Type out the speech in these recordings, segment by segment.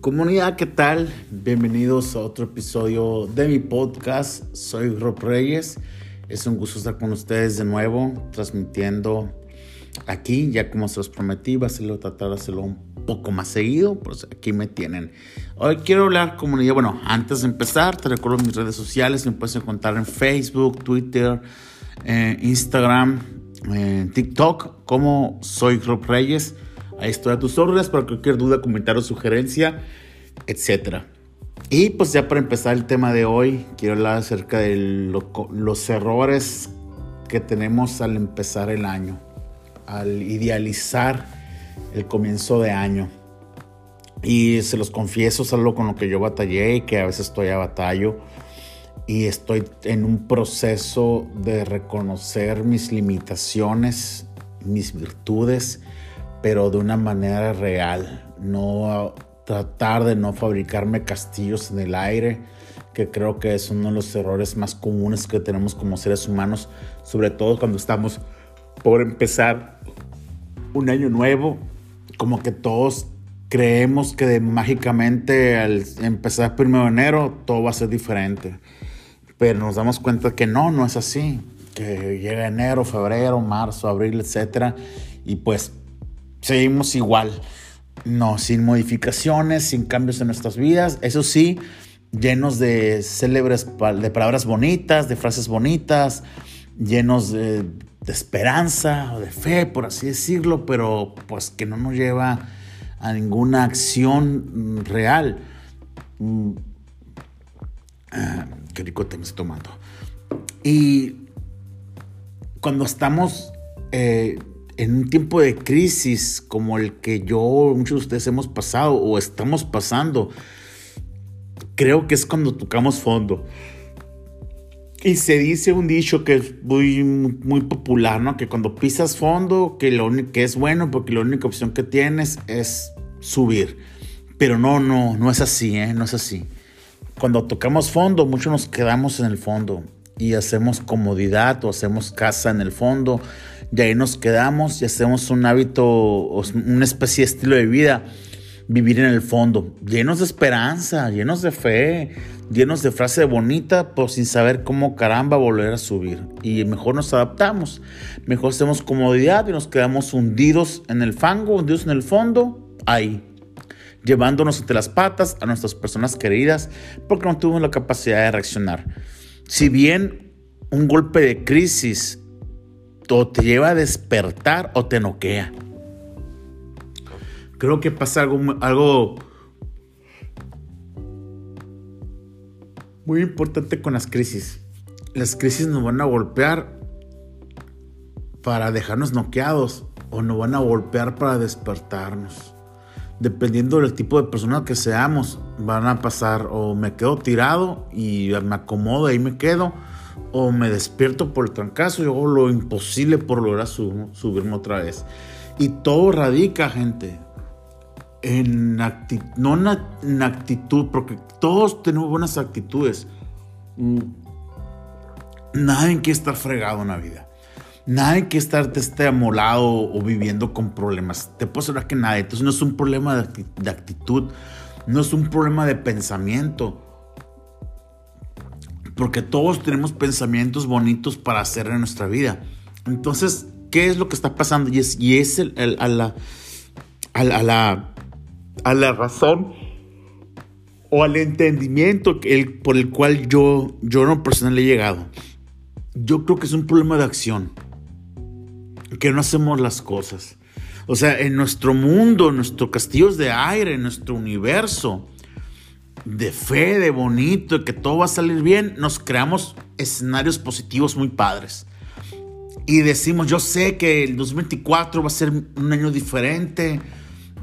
Comunidad, ¿qué tal? Bienvenidos a otro episodio de mi podcast. Soy Rob Reyes. Es un gusto estar con ustedes de nuevo, transmitiendo aquí, ya como se los prometí, va a hacerlo, tratar de hacerlo un poco más seguido, pues aquí me tienen. Hoy quiero hablar comunidad, bueno, antes de empezar, te recuerdo mis redes sociales, me puedes encontrar en Facebook, Twitter, eh, Instagram, eh, TikTok, como soy Rob Reyes. Ahí estoy a tus órdenes para cualquier duda, comentario, sugerencia, etc. Y pues ya para empezar el tema de hoy, quiero hablar acerca de los errores que tenemos al empezar el año, al idealizar el comienzo de año. Y se los confieso, es algo con lo que yo batallé y que a veces estoy a batallo. Y estoy en un proceso de reconocer mis limitaciones, mis virtudes pero de una manera real, no tratar de no fabricarme castillos en el aire, que creo que es uno de los errores más comunes que tenemos como seres humanos, sobre todo cuando estamos por empezar un año nuevo, como que todos creemos que de, mágicamente al empezar primero de enero todo va a ser diferente, pero nos damos cuenta que no, no es así, que llega enero, febrero, marzo, abril, etcétera, y pues seguimos igual. No, sin modificaciones, sin cambios en nuestras vidas. Eso sí, llenos de célebres, de palabras bonitas, de frases bonitas, llenos de, esperanza o de fe, por así decirlo, pero pues que no nos lleva a ninguna acción real. Mm, ah, qué rico te me estoy tomando. Y cuando estamos eh, en un tiempo de crisis como el que yo, muchos de ustedes hemos pasado o estamos pasando, creo que es cuando tocamos fondo. Y se dice un dicho que es muy, muy popular, ¿no? Que cuando pisas fondo, que lo que es bueno porque la única opción que tienes es subir. Pero no, no, no es así, ¿eh? No es así. Cuando tocamos fondo, muchos nos quedamos en el fondo y hacemos comodidad o hacemos casa en el fondo y ahí nos quedamos y hacemos un hábito, una especie de estilo de vida, vivir en el fondo, llenos de esperanza, llenos de fe, llenos de frase bonita, pero sin saber cómo caramba volver a subir. Y mejor nos adaptamos, mejor hacemos comodidad y nos quedamos hundidos en el fango, hundidos en el fondo, ahí, llevándonos entre las patas a nuestras personas queridas porque no tuvimos la capacidad de reaccionar. Si bien un golpe de crisis o te lleva a despertar o te noquea. Creo que pasa algo, algo muy importante con las crisis. Las crisis nos van a golpear para dejarnos noqueados o nos van a golpear para despertarnos. Dependiendo del tipo de persona que seamos, van a pasar o me quedo tirado y me acomodo y me quedo o me despierto por el trancazo y hago lo imposible por lograr subirme otra vez. Y todo radica, gente, en actitud, no en actitud, porque todos tenemos buenas actitudes. Mm, nadie que estar fregado en la vida. Nadie que estar esté amolado o viviendo con problemas. Te puedo asegurar que nadie. Entonces no es un problema de actitud, no es un problema de pensamiento porque todos tenemos pensamientos bonitos para hacer en nuestra vida. Entonces, ¿qué es lo que está pasando? Y es, es el, a, la, a, la, a la razón o al entendimiento el, por el cual yo, yo no personal he llegado. Yo creo que es un problema de acción, que no hacemos las cosas. O sea, en nuestro mundo, en nuestros castillos de aire, en nuestro universo, de fe, de bonito, de que todo va a salir bien, nos creamos escenarios positivos muy padres. Y decimos, yo sé que el 2024 va a ser un año diferente,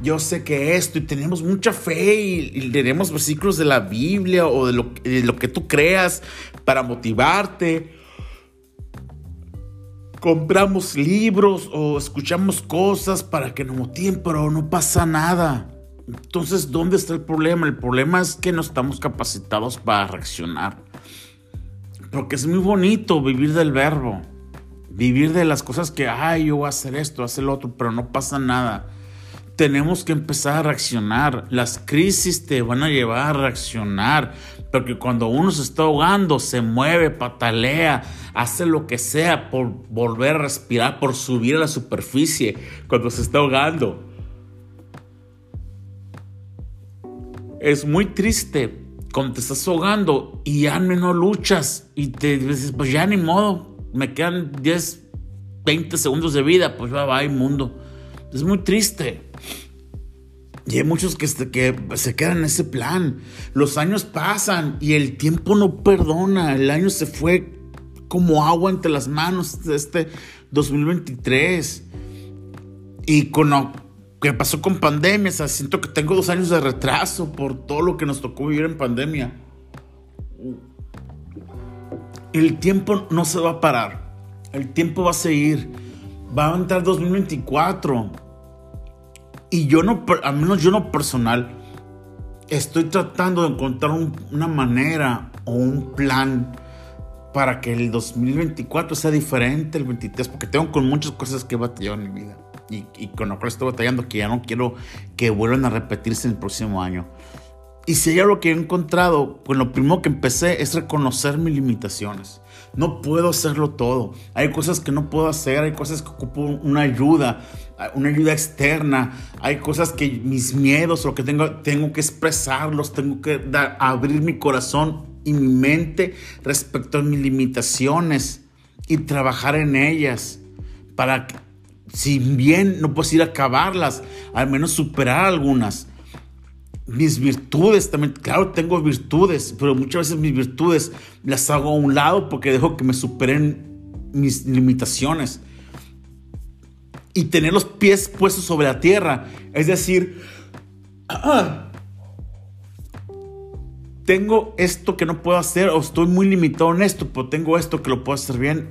yo sé que esto, y tenemos mucha fe y, leeremos versículos de la Biblia o de lo, de lo que tú creas para motivarte. Compramos libros o escuchamos cosas para que nos motiven, pero no pasa nada. Entonces, ¿dónde está el problema? El problema es que no estamos capacitados para reaccionar. Porque es muy bonito vivir del verbo, vivir de las cosas que, ay, yo voy a hacer esto, hacer lo otro, pero no pasa nada. tenemos que empezar a reaccionar. Las crisis te van a llevar a reaccionar. Porque cuando uno se está ahogando, se mueve, patalea, hace lo que sea por volver a respirar, por subir a la superficie cuando se está ahogando. Es muy triste cuando te estás ahogando y ya no luchas y te dices, pues ya ni modo, me quedan 10, 20 segundos de vida, pues va, va, mundo. Es muy triste. Y hay muchos que, que se quedan en ese plan. Los años pasan y el tiempo no perdona. El año se fue como agua entre las manos de este 2023. Y con que pasó con pandemia, siento que tengo dos años de retraso por todo lo que nos tocó vivir en pandemia. El tiempo no se va a parar. El tiempo va a seguir. Va a entrar 2024 y yo no, al menos yo no personal, estoy tratando de encontrar una manera o un plan para que el 2024 sea diferente el 23, porque tengo con muchas cosas que he batallado en mi vida y, y con lo cual estoy batallando que ya no quiero que vuelvan a repetirse en el próximo año. Y si hay algo que he encontrado, pues lo primero que empecé es reconocer mis limitaciones. No puedo hacerlo todo. Hay cosas que no puedo hacer, hay cosas que ocupo una ayuda, una ayuda externa. Hay cosas que mis miedos, lo que tengo, tengo que expresarlos, tengo que dar, abrir mi corazón y mi mente respecto a mis limitaciones y trabajar en ellas para si bien no puedo ir a acabarlas, al menos superar algunas mis virtudes también, claro, tengo virtudes, pero muchas veces mis virtudes las hago a un lado porque dejo que me superen mis limitaciones. Y tener los pies puestos sobre la tierra, es decir, tengo esto que no puedo hacer o estoy muy limitado en esto, pero tengo esto que lo puedo hacer bien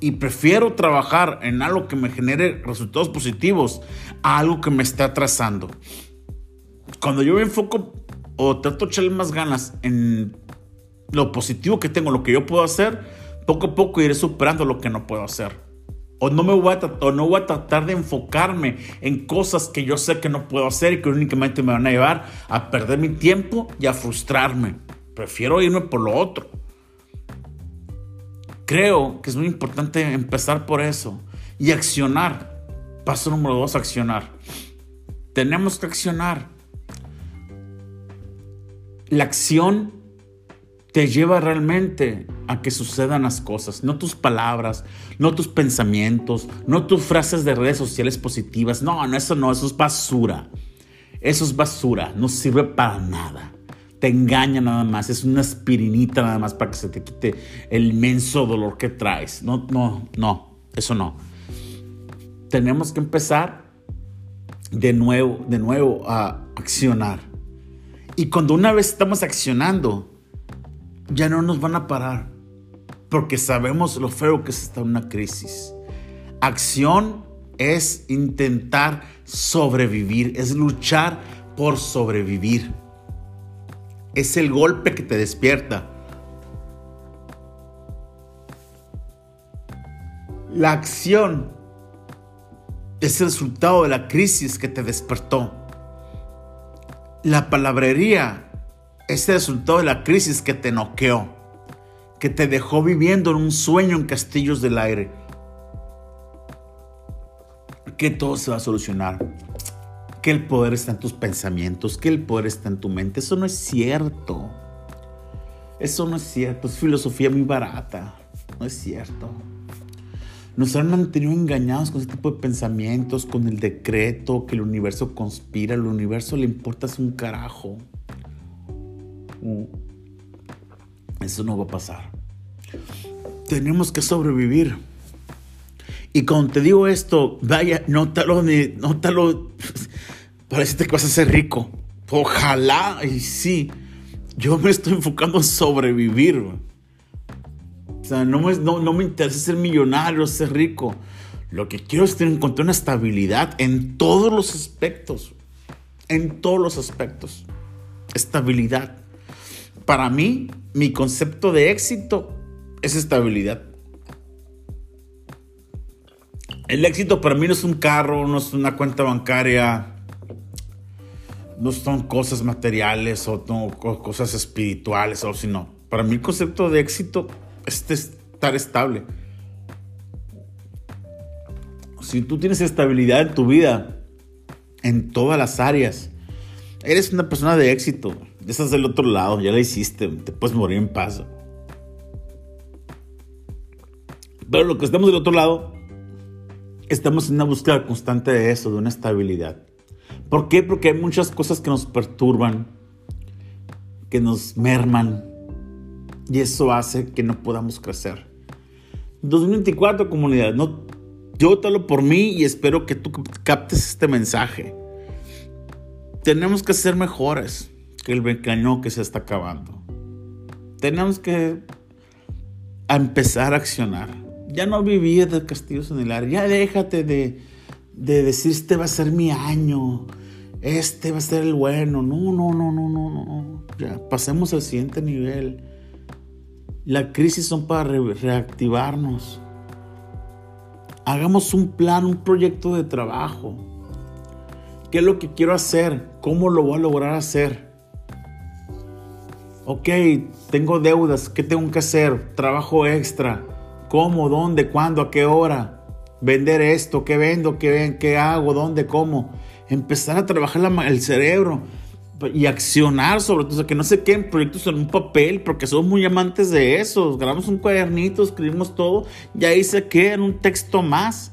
y prefiero trabajar en algo que me genere resultados positivos a algo que me está atrasando cuando yo me enfoco o trato de echarle más ganas en lo positivo que tengo, lo que yo puedo hacer, poco a poco iré superando lo que no puedo hacer. O no, me voy a o no voy a tratar de enfocarme en cosas que yo sé que no puedo hacer y que únicamente me van a llevar a perder mi tiempo y a frustrarme. Prefiero irme por lo otro. Creo que es muy importante empezar por eso y accionar. Paso número dos, accionar. Tenemos que accionar. La acción te lleva realmente a que sucedan las cosas, no tus palabras, no tus pensamientos, no tus frases de redes sociales positivas. No, no, eso no, eso es basura. Eso es basura, no sirve para nada. Te engaña nada más, es una aspirinita nada más para que se te quite el inmenso dolor que traes. No, no, no, eso no. Tenemos que empezar de nuevo, de nuevo a accionar. Y cuando una vez estamos accionando, ya no nos van a parar, porque sabemos lo feo que es estar una crisis. Acción es intentar sobrevivir, es luchar por sobrevivir. Es el golpe que te despierta. La acción es el resultado de la crisis que te despertó. La palabrería es el resultado de la crisis que te noqueó, que te dejó viviendo en un sueño en castillos del aire. Que todo se va a solucionar. Que el poder está en tus pensamientos, que el poder está en tu mente. Eso no es cierto. Eso no es cierto. Es filosofía muy barata. No es cierto. Nos han mantenido engañados con ese tipo de pensamientos, con el decreto, que el universo conspira, el universo le importa un carajo. Mm. Eso no va a pasar. Tenemos que sobrevivir. Y cuando te digo esto, vaya, nótalo, nótalo, parece que vas a ser rico. Ojalá, y sí, yo me estoy enfocando en sobrevivir sea, no me, no, me interesa ser millonario, ser rico. Lo que quiero es tener, encontrar una estabilidad en todos los aspectos. En todos los aspectos. Estabilidad. Para mí, mi concepto de éxito es estabilidad. El éxito para mí no es un carro, no es una cuenta bancaria, no son cosas materiales o cosas espirituales, o sino para mí el concepto de éxito es estar estable. Si tú tienes estabilidad en tu vida, en todas las áreas, eres una persona de éxito. Estás del otro lado, ya la hiciste, te puedes morir en paz. Pero lo que estamos del otro lado, estamos en una búsqueda constante de eso, de una estabilidad. ¿Por qué? Porque hay muchas cosas que nos perturban, que nos merman, y eso hace que no podamos crecer. 2024, comunidad, no, yo te hablo por mí y espero que tú captes este mensaje. Tenemos que ser mejores que el mecañón que se está acabando. Tenemos que empezar a accionar ya no vivir de castillos en el aire. Ya déjate de, de decir, este va a ser mi año. Este va a ser el bueno. No, no, no, no, no, no. Ya, pasemos al siguiente nivel. La crisis son para reactivarnos. Hagamos un plan, un proyecto de trabajo. ¿Qué es lo que quiero hacer? ¿Cómo lo voy a lograr hacer? Ok, tengo deudas. ¿Qué tengo que hacer? Trabajo extra ¿Cómo? ¿Dónde? ¿Cuándo? ¿A qué hora? Vender esto, ¿qué vendo? ¿Qué, qué hago? ¿Dónde? ¿Cómo? Empezar a trabajar el cerebro y accionar sobre todo, o sea, que no se queden proyectos en un papel, porque somos muy amantes de eso. Grabamos un cuadernito, escribimos todo y ahí se queda en un texto más.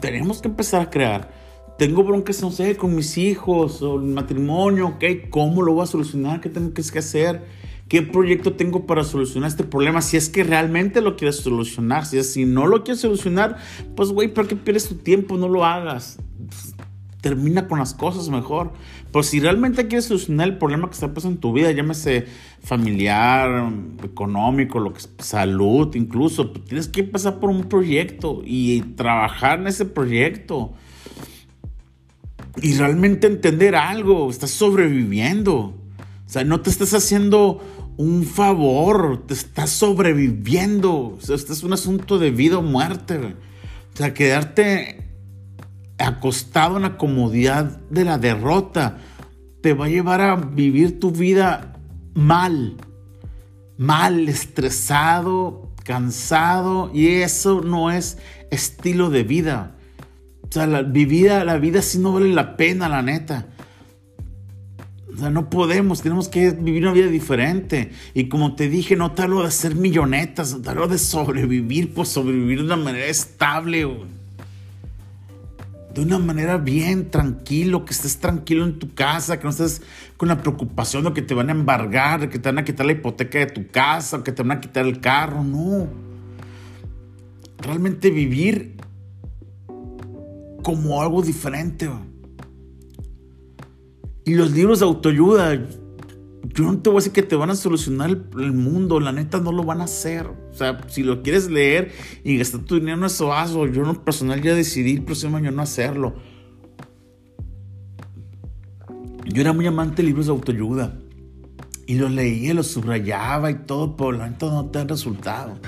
Tenemos que empezar a crear. Tengo broncas, no sé, con mis hijos o el matrimonio, ¿ok? ¿Cómo lo voy a solucionar? ¿Qué tengo que hacer? ¿Qué proyecto tengo para solucionar este problema? Si es que realmente lo quieres solucionar. Si, es, si no lo quieres solucionar, pues güey, ¿para qué pierdes tu tiempo? No lo hagas. Termina con las cosas mejor. Pero si realmente quieres solucionar el problema que está pasando en tu vida, llámese familiar, económico, lo que salud, incluso, pues tienes que pasar por un proyecto y trabajar en ese proyecto. Y realmente entender algo. Estás sobreviviendo. O sea, no te estás haciendo un favor, te estás sobreviviendo. O sea, este es un asunto de vida o muerte. O sea, quedarte acostado en la comodidad de la derrota te va a llevar a vivir tu vida mal, mal, estresado, cansado, y eso no es estilo de vida. O sea, la, la vida sí no vale la pena, la neta. O sea, no podemos, tenemos que vivir una vida diferente. Y como te dije, no te hablo de ser millonetas, no te hablo de sobrevivir, pues sobrevivir de una manera estable, De una manera bien, tranquilo, que estés tranquilo en tu casa, que no estés con la preocupación de que te van a embargar, de que te van a quitar la hipoteca de tu casa, o que te van a quitar el carro, no. Realmente vivir como algo diferente. Y los libros de autoayuda, yo no te voy a decir que te van a solucionar el, mundo, la neta no lo van a hacer. Sea, si lo quieres leer y gastar tu dinero en eso, hazlo. Yo en personal ya decidí el próximo año no hacerlo. Yo era muy amante de libros de autoayuda. Y los leía, los subrayaba y todo, pero la neta no te ha resultado.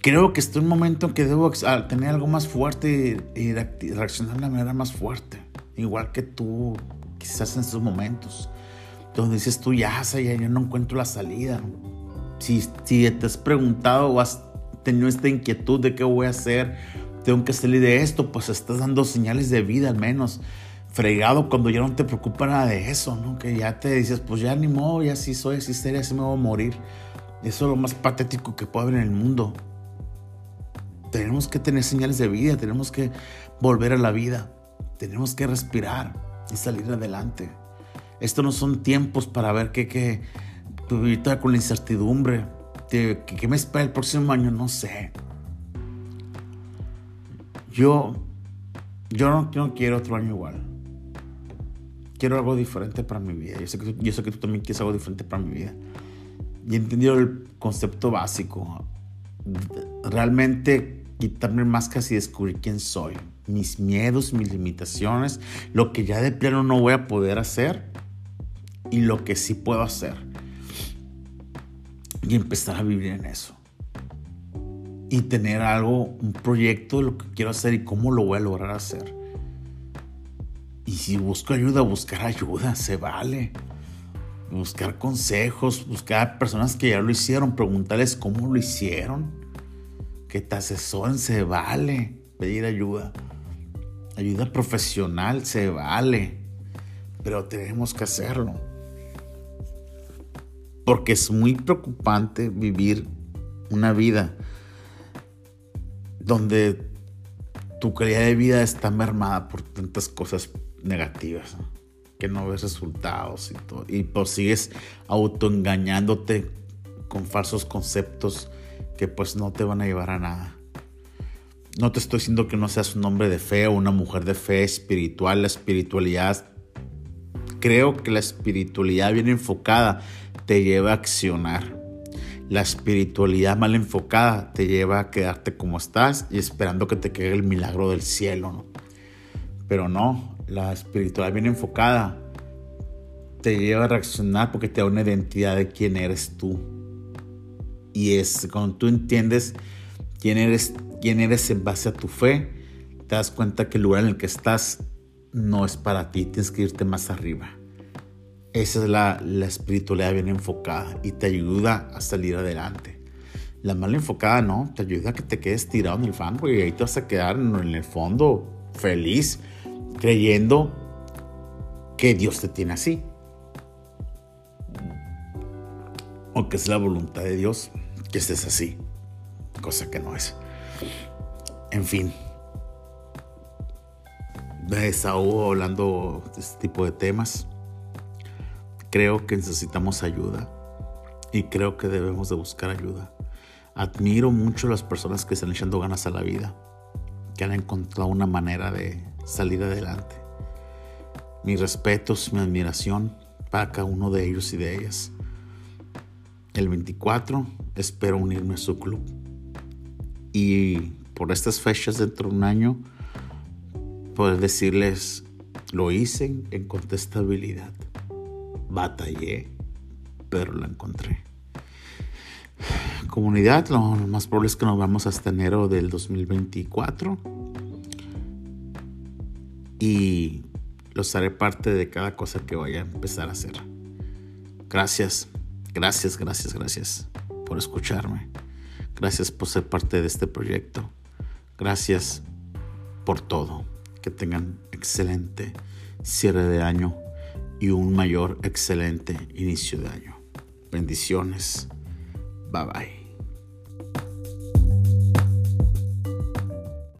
Creo que estoy en un momento en que debo tener algo más fuerte y reaccionar de una manera más fuerte. Igual que tú, quizás en esos momentos donde dices tú, ya, ya, yo no encuentro la salida. Si, si te has preguntado o has tenido esta inquietud de qué voy a hacer, tengo que salir de esto, pues estás dando señales de vida al menos. Fregado cuando ya no te preocupa nada de eso, ¿no? Que ya te dices, pues ya ni modo, ya sí soy, así sería, así me voy a morir. Eso es lo más patético que puede haber en el mundo. Tenemos que tener señales de vida, tenemos que volver a la vida, tenemos que respirar y salir adelante. Estos no son tiempos para ver qué, qué, ahorita con la incertidumbre, de qué me espera el próximo año, no sé. Yo, yo no, quiero otro año igual. Quiero algo diferente para mi vida. Yo sé, que, yo sé que tú también quieres algo diferente para mi vida. Y he entendido el concepto básico. Realmente quitarme máscaras y descubrir quién soy, mis miedos, mis limitaciones, lo que ya de plano no voy a poder hacer y lo que sí puedo hacer. Y empezar a vivir en eso. Y tener algo, un proyecto de lo que quiero hacer y cómo lo voy a lograr hacer. Y si busco ayuda, buscar ayuda, se vale. Buscar consejos, buscar personas que ya lo hicieron, preguntarles cómo lo hicieron. Que te asesoren, se vale. Pedir ayuda. Ayuda profesional, se vale. Pero tenemos que hacerlo. Porque es muy preocupante vivir una vida donde tu calidad de vida está mermada por tantas cosas negativas, que no ves resultados y todo. Y pues sigues autoengañándote con falsos conceptos que pues no te van a llevar a nada. No te estoy diciendo que no seas un hombre de fe o una mujer de fe espiritual. La espiritualidad, creo que la espiritualidad bien enfocada te lleva a accionar. La espiritualidad mal enfocada te lleva a quedarte como estás y esperando que te quede el milagro del cielo. Pero no, la espiritualidad bien enfocada te lleva a reaccionar porque te da una identidad de quién eres tú. Y es cuando tú entiendes quién eres, quién eres en base a tu fe, te das cuenta que el lugar en el que estás no es para ti, tienes que irte más arriba. Esa es la, la espiritualidad bien enfocada y te ayuda a salir adelante. La mal enfocada no, te ayuda a que te quedes tirado en el fango y ahí te vas a quedar en el fondo feliz creyendo que Dios te tiene así. O que es la voluntad de Dios que estés así, cosa que no es. En fin, de desahogo hablando de este tipo de temas. Creo que necesitamos ayuda y creo que debemos de buscar ayuda. Admiro mucho a las personas que están echando ganas a la vida, que han encontrado una manera de salir adelante. Mis respetos, mi admiración para cada uno de ellos y de ellas. El 24 espero unirme a su club. Y por estas fechas dentro de un año, poder decirles, lo hice, en contestabilidad. Batallé, pero la encontré. Comunidad, lo más probable es que nos vamos hasta enero del 2024 y los haré parte de cada cosa que vaya a empezar a hacer. Gracias, gracias, gracias, gracias por escucharme. Gracias por ser parte de este proyecto. Gracias por todo. Que tengan excelente cierre de año y un mayor excelente inicio de año. Bendiciones. Bye bye.